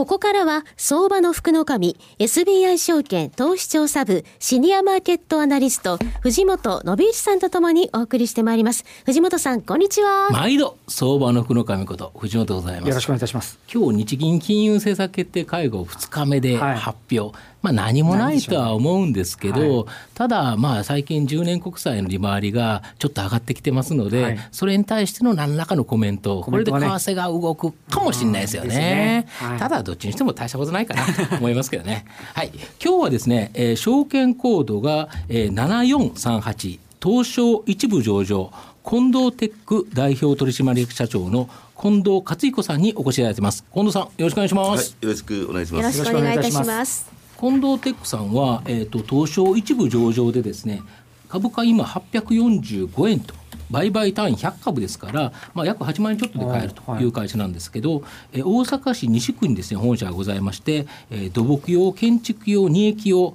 ここからは相場の福の神 SBI 証券投資調査部シニアマーケットアナリスト藤本信一さんとともにお送りしてまいります。藤本さんこんにちは。毎度相場の福の神こと藤本でございます。よろしくお願いいたします。今日日銀金融政策決定会合2日目で発表、はいまあ、何もないとは思うんですけど、はい、ただ、まあ、最近10年国債の利回りがちょっと上がってきてますので、はい、それに対しての何らかのコメント、これで為替が動くかもしれないですよね。ね。はい、ただ、どっちにしても大したことないかなと思いますけどね。はい、今日はですね、えー、証券コードが、えー、7438、東証一部上場、近藤テック代表取締役社長の近藤克彦さんにお越しいただいてます。近藤さん、よろしくお願いします。よろしくお願いします。よろしくお願いいたします。近藤テックさんは、えーと、東証一部上場でですね株価今845円と売買単位100株ですから、まあ、約8万円ちょっとで買えるとい。う会社なんですけど、はい、え大阪市西区にですね本社がございまして、えー、土木用建築用二液用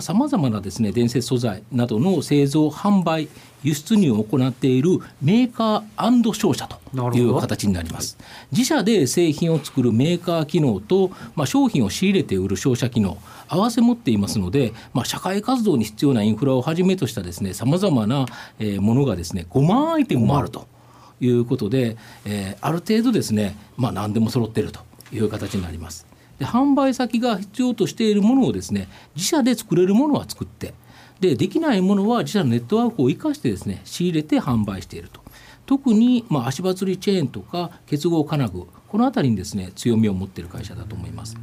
さまざ、まなですね伝説素材などの製造販売輸出入を行っているメーカー商社という形になります自社で製品を作るメーカー機能と、まあ、商品を仕入れて売る商社機能合わせ持っていますので、まあ、社会活動に必要なインフラをはじめとしたですねさまざまなものがですね5万アイテムもあるということで、えー、ある程度ですね、まあ、何でも揃っているという形になります。で販売先が必要としているものをですね自社で作れるものは作ってでできないものは自社のネットワークを生かしてですね仕入れて販売していると特に、まあ、足場釣りチェーンとか結合金具この辺りにですね強みを持っている会社だと思います。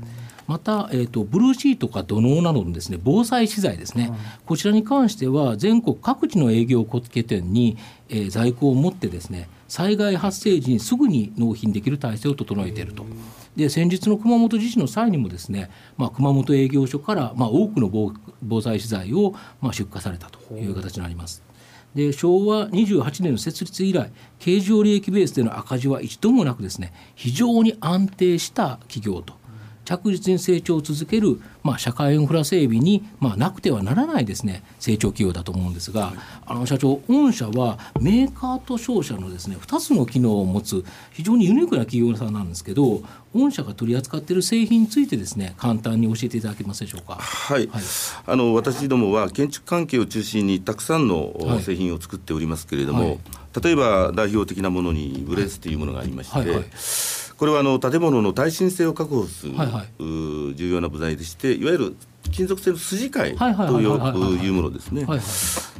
また、えーと、ブルーシートか土のうなどのですね防災資材ですね、うん、こちらに関しては全国各地の営業拠点に、えー、在庫を持ってですね災害発生時にすぐに納品できる体制を整えていると。で先日の熊本地震の際にもですね、まあ、熊本営業所から、まあ、多くの防防災資材を、まあ、出荷されたという形になります。で昭和28年の設立以来経常利益ベースでの赤字は一度もなくですね非常に安定した企業と着実に成長を続ける、まあ、社会インフラ整備に、まあ、なくてはならないですね成長企業だと思うんですが、あの社長御社はメーカーと商社のですね2つの機能を持つ非常にユニークな企業さんなんですけど御社が取り扱っている製品についてですね簡単に教えていただけますでしょうか？はい、はい、あの私どもは建築関係を中心にたくさんの製品を作っておりますけれども、はい、例えば代表的なものにブレスというものがありまして、はい。はいこれはあの建物の耐震性を確保する、はいはい、重要な部材でしていわゆる金属製の筋貝というものですね。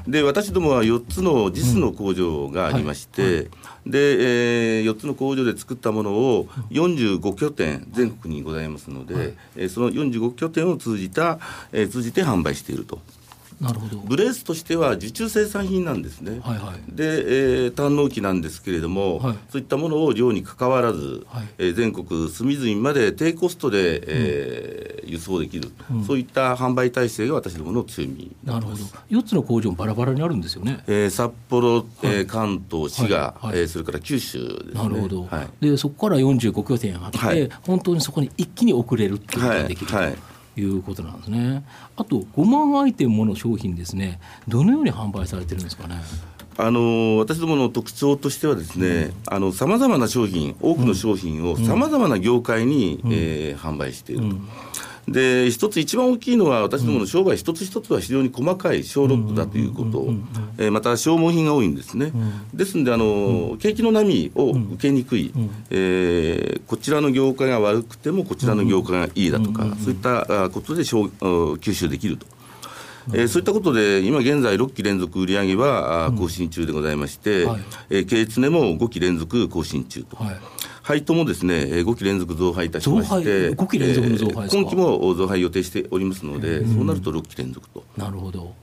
で私どもは4つの JIS の工場がありまして、うん。はい。はい、で、えー、4つの工場で作ったものを45拠点全国にございますので、はい、えー、その45拠点を通じた、えー、通じて販売していると。なるほど。ブレースとしては受注生産品なんですね、はいはい、で、えー、単納期なんですけれども、はい、そういったものを量にかかわらず、はい、えー、全国隅々まで低コストで、えー、うん、輸送できる、うん、そういった販売体制が私どもの強みなるほど。4つの工場もバラバラにあるんですよね、えー、札幌、えー、関東滋賀、はい。はい、えー、それから九州ですね。なるほど、はい、でそこから45拠点あって、はい、本当にそこに一気に送れるっていうことができる、はいいうことなんですね。あと5万アイテムもの商品ですね。どのように販売されてるんですかね？あの私どもの特徴としてはですね、さまざまな商品、多くの商品をさまざまな業界に、うん、えー、販売していると。うんで一つ一番大きいのは私どもの商売一つ一つは非常に細かい小ロットだということ、えまた消耗品が多いんですね、ですのであの、景気の波を受けにくい、えー、こちらの業界が悪くてもこちらの業界がいいだとか、そういったことで吸収できると。えー、そういったことで、今現在、6期連続売上は更新中でございまして、うんはい、えー、経営常も5期連続更新中と。はい配当もですね5期連続増配いたしまして、5期連続の増配今期も増配予定しておりますので、そうなると6期連続と。なるほど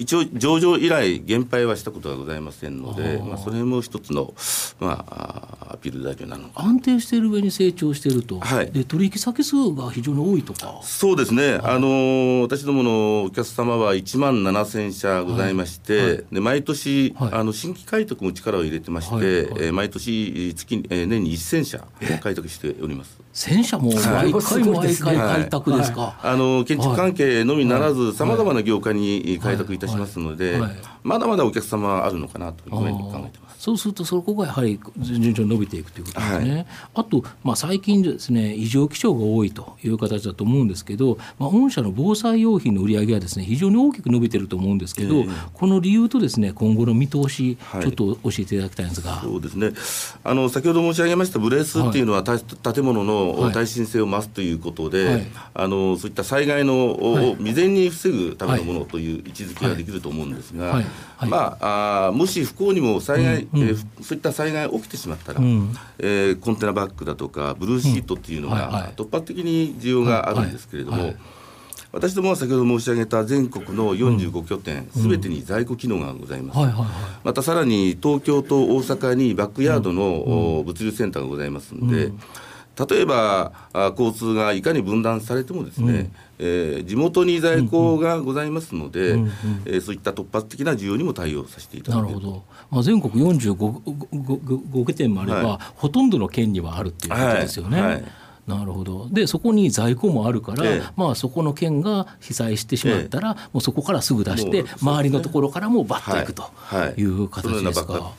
一応、上場以来、減配はしたことはございませんので、まあ、それも一つの、まあ、アピール材料なの安定している上に成長していると、はい、で取引先数が非常に多いとか。そうですね、はい、あの私どものお客様は1万7000社ございまして、はい、で毎年、あの新規開拓も力を入れてまして、はい、えー、毎年月、えー、年に1000社開拓しております。1000社も毎回毎回開拓ですか、あの建築関係のみならず、さまざまな業界に開拓いたしますので、まだまだお客様はあるのかなというふうに考えてます。そうするとそこがやはり順調に伸びていくということですね。はい、あと、まあ、最近ですね異常気象が多いという形だと思うんですけど、まあ、御社の防災用品の売り上げはですね非常に大きく伸びてると思うんですけど、えー、この理由とですね今後の見通し、ちょっと教えていただきたいんですが。そうですね。あの先ほど申し上げましたブレースっていうのは、はい、建物の耐震性を増すということで、はい、あのそういった災害のを未然に防ぐためのものという位置づけができると思うんですが、まああもし不幸にも災害、うんうん、えー、そういった災害起きてしまったら、うん、えー、コンテナバッグだとかブルーシートっていうのが突発的に需要があるんですけれども、私どもは先ほど申し上げた全国の45拠点すべ、てに在庫機能がございます、またさらに東京と大阪にバックヤードの、物流センターがございますので、例えば交通がいかに分断されてもですね、うん、えー、地元に在庫がございますので、うんうん、えー、そういった突発的な需要にも対応させていただなるほど、まあ、全国45拠点もあれば、はい、ほとんどの県にはあるっていうことですよね。はい。はいなるほど。でそこに在庫もあるから、ええ、まあ、そこの県が被災してしまったら、え、もうそこからすぐ出して、周りのところからもバッといくとい。う形ですか。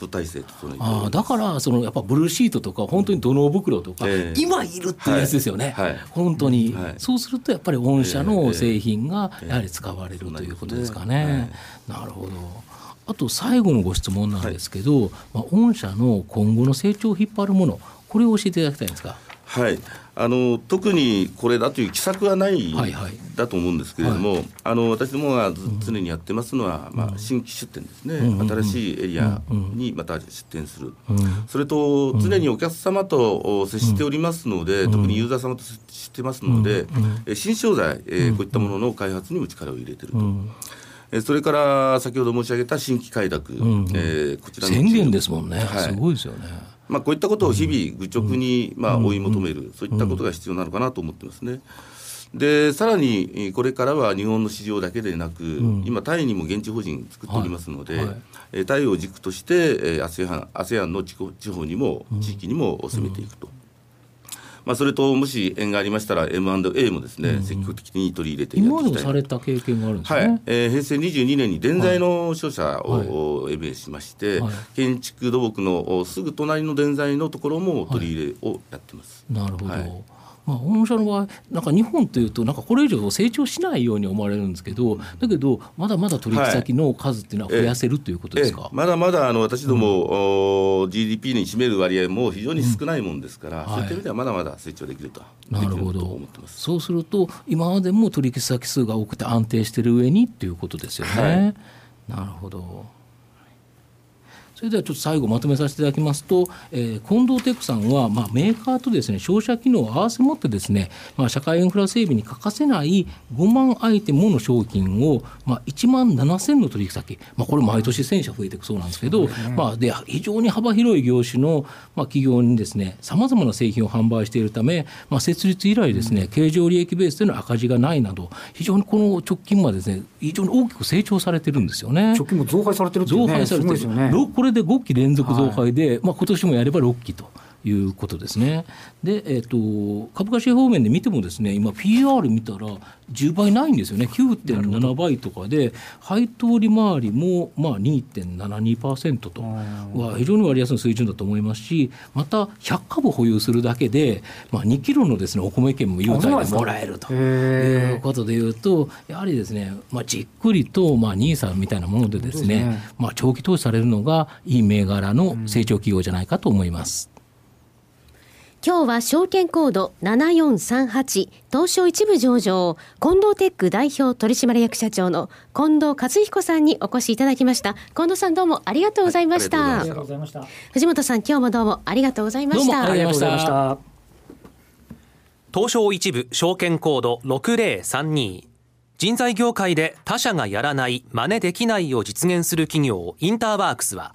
あだからそのやっぱブルーシートとか本当に土の袋とか、今いるっていうやつですよね、はい。はい、本当に、はい、そうするとやっぱり御社の製品がやはり使われるということですかね。なるほど。あと最後のご質問なんですけど、まあ、御社の今後の成長を引っ張るものこれを教えていただきたいんですか。はい、あの特にこれだという奇策はない、はいはい、だと思うんですけれども、はい、あの私どもが常にやってますのは、うん、まあ、新規出店ですね、うん、新しいエリアにまた出店する、うん、それと常にお客様と接しておりますので、特にユーザー様と接してますので、うん、新商材、えー、こういったものの開発にも力を入れてると。えそれから先ほど申し上げた新規開拓、うん、えー、こちらの宣言ですもんね、はい、すごいですよね。まあ、こういったことを日々愚直にまあ追い求める、そういったことが必要なのかなと思ってますね。でさらにこれからは日本の市場だけでなく、うん、今、タイにも現地法人作っておりますので、はい。はい、タイを軸として ASEAN, ASEAN の地方にも地域にも攻めていくと。うんまあ、それともし縁がありましたら M&A もですね、うん、積極的に取り入れて今でもされた経験があるんですね、はい。えー、平成22年に電材の商社を、はい、MA しまして、はい、建築土木のすぐ隣の電材のところも取り入れをやってます。なるほど、まあ、御社の場合なんか日本というとなんかこれ以上成長しないように思われるんですけどだけどまだまだ取引先の数っていうのは増やせる、はい、ということですか、まだまだあの私ども、うん、GDP に占める割合も非常に少ないもんですから、うん、そういった意味ではまだまだ成長できると、なるほど。そうすると今までも取引先数が多くて安定している上にっていうことですよね。はい、なるほどそれではちょっと最後まとめさせていただきますと、えー、近藤テックさんは、まあ、メーカーとですね消費者機能を合わせ持ってですね、まあ、社会インフラ整備に欠かせない5万アイテムの商品を、まあ、1万7000の取引先、まあ、これ毎年1000社増えていくそうなんですけど、まあ、で非常に幅広い業種の、まあ、企業にですねさまざまな製品を販売しているため、まあ、設立以来ですね、経常利益ベースでの赤字がないなど非常にこの直近までですね非常に大きく成長されてるんですよね。直近も増配されてるって、ね、増配されてる、ね、これで5期連続増配で、はい、まあ今年もやれば6期と。いうことですね。で、えーと、株価指方面で見てもですね今 PR 見たら10倍ないんですよね。9.7倍とかで配当利回りもまあ2.72%と。は非常に割安の水準だと思いますしまた100株保有するだけで、まあ、2キロのです、ね、お米券も優待でもらえると。いうことでいうとやはりですね、まあ、じっくりと、まあ、NISA みたいなものでですね、ね、まあ、長期投資されるのがいい銘柄の成長企業じゃないかと思います。今日は証券コード7438東証一部上場近藤テック代表取締役社長の近藤和彦さんにお越しいただきました。近藤さんどうもありがとうございました、ありがとうございました。藤本さん今日もどうもありがとうございました。ありがとうございました。東証一部証券コード6032人材業界で他社がやらない真似できないを実現する企業インターワークスは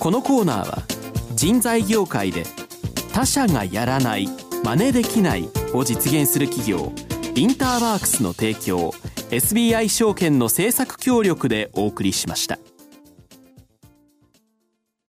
このコーナーは人材業界で他社がやらない真似できないを実現する企業インターワークスの提供 SBI 証券の政策協力でお送りしました。